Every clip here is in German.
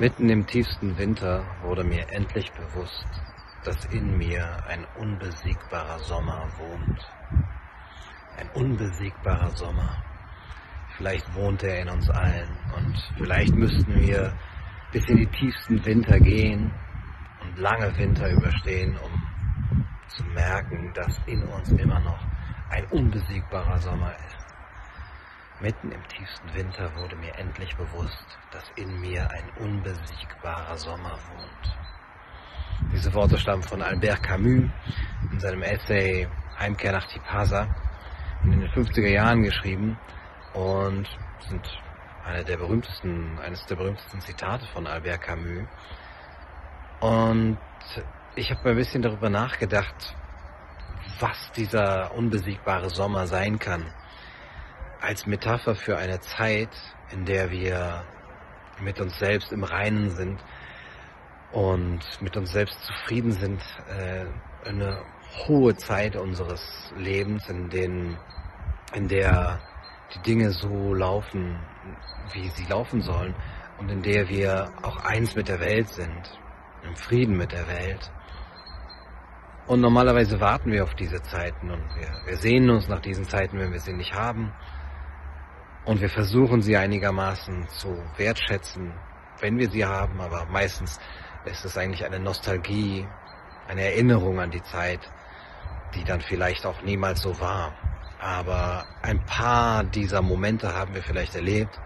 Mitten im tiefsten Winter wurde mir endlich bewusst, dass in mir ein unbesiegbarer Sommer wohnt. Ein unbesiegbarer Sommer. Vielleicht wohnt er in uns allen und vielleicht müssten wir bis in die tiefsten Winter gehen und lange Winter überstehen, um zu merken, dass in uns immer noch ein unbesiegbarer Sommer ist. Mitten im tiefsten Winter wurde mir endlich bewusst, dass in mir ein unbesiegbarer Sommer wohnt. Diese Worte stammen von Albert Camus in seinem Essay Heimkehr nach Tipasa in den 50er Jahren geschrieben und sind eine der berühmtesten, eines der berühmtesten Zitate von Albert Camus. Und ich habe ein bisschen darüber nachgedacht, was dieser unbesiegbare Sommer sein kann als Metapher für eine Zeit, in der wir mit uns selbst im Reinen sind und mit uns selbst zufrieden sind, äh, eine hohe Zeit unseres Lebens, in, den, in der die Dinge so laufen, wie sie laufen sollen und in der wir auch eins mit der Welt sind, im Frieden mit der Welt. Und normalerweise warten wir auf diese Zeiten und wir, wir sehnen uns nach diesen Zeiten, wenn wir sie nicht haben. Und wir versuchen sie einigermaßen zu wertschätzen, wenn wir sie haben, aber meistens ist es eigentlich eine Nostalgie, eine Erinnerung an die Zeit, die dann vielleicht auch niemals so war. Aber ein paar dieser Momente haben wir vielleicht erlebt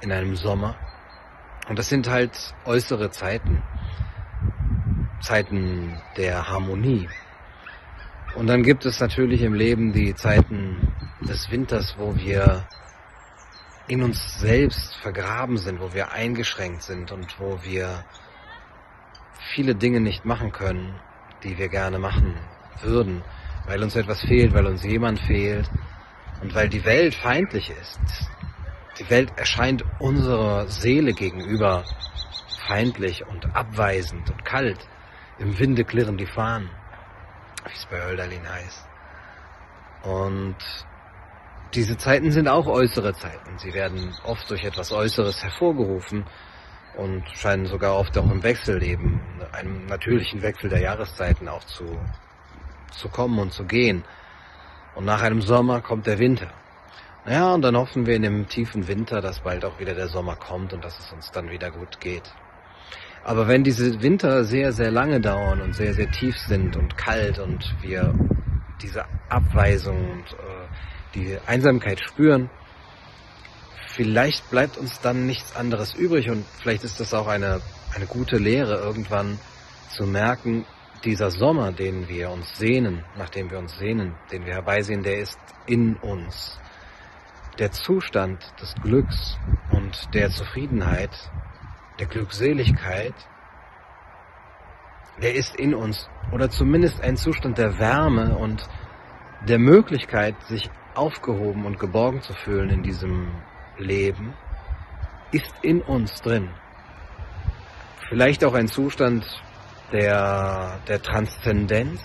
in einem Sommer. Und das sind halt äußere Zeiten, Zeiten der Harmonie. Und dann gibt es natürlich im Leben die Zeiten des Winters, wo wir in uns selbst vergraben sind, wo wir eingeschränkt sind und wo wir viele Dinge nicht machen können, die wir gerne machen würden, weil uns etwas fehlt, weil uns jemand fehlt und weil die Welt feindlich ist. Die Welt erscheint unserer Seele gegenüber feindlich und abweisend und kalt. Im Winde klirren die Fahnen, wie es bei Hölderlin heißt. Und diese Zeiten sind auch äußere Zeiten. Sie werden oft durch etwas Äußeres hervorgerufen und scheinen sogar oft auch im Wechselleben, einem natürlichen Wechsel der Jahreszeiten auch zu, zu kommen und zu gehen. Und nach einem Sommer kommt der Winter. Naja, und dann hoffen wir in dem tiefen Winter, dass bald auch wieder der Sommer kommt und dass es uns dann wieder gut geht. Aber wenn diese Winter sehr, sehr lange dauern und sehr, sehr tief sind und kalt und wir diese Abweisung und äh, die Einsamkeit spüren, vielleicht bleibt uns dann nichts anderes übrig und vielleicht ist das auch eine, eine gute Lehre irgendwann zu merken, dieser Sommer, den wir uns sehnen, nachdem wir uns sehnen, den wir herbeisehen, der ist in uns. Der Zustand des Glücks und der Zufriedenheit, der Glückseligkeit, der ist in uns oder zumindest ein Zustand der Wärme und der Möglichkeit, sich aufgehoben und geborgen zu fühlen in diesem Leben, ist in uns drin. Vielleicht auch ein Zustand der, der Transzendenz,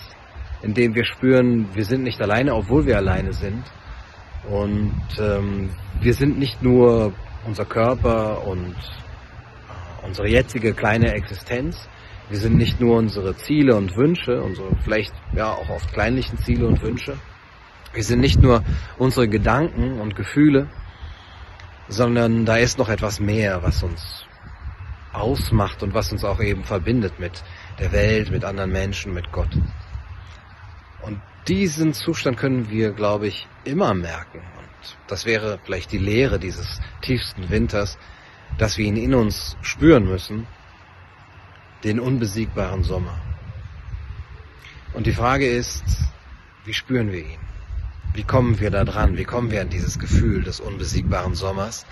in dem wir spüren, wir sind nicht alleine, obwohl wir alleine sind. Und ähm, wir sind nicht nur unser Körper und äh, unsere jetzige kleine Existenz. Wir sind nicht nur unsere Ziele und Wünsche, unsere vielleicht ja auch oft kleinlichen Ziele und Wünsche, wir sind nicht nur unsere Gedanken und Gefühle, sondern da ist noch etwas mehr, was uns ausmacht und was uns auch eben verbindet mit der Welt, mit anderen Menschen, mit Gott. Und diesen Zustand können wir, glaube ich, immer merken. Und das wäre vielleicht die Lehre dieses tiefsten Winters, dass wir ihn in uns spüren müssen, den unbesiegbaren Sommer. Und die Frage ist, wie spüren wir ihn? Wie kommen wir da dran? Wie kommen wir an dieses Gefühl des unbesiegbaren Sommers?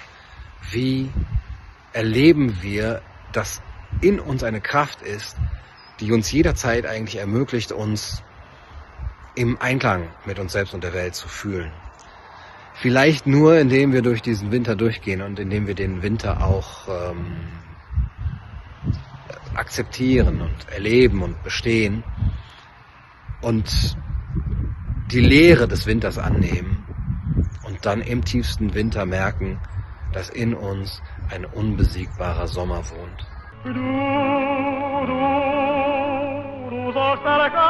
Wie erleben wir, dass in uns eine Kraft ist, die uns jederzeit eigentlich ermöglicht, uns im Einklang mit uns selbst und der Welt zu fühlen? Vielleicht nur, indem wir durch diesen Winter durchgehen und indem wir den Winter auch ähm, akzeptieren und erleben und bestehen und die Leere des Winters annehmen und dann im tiefsten Winter merken, dass in uns ein unbesiegbarer Sommer wohnt. Du, du, du sollst erkennen,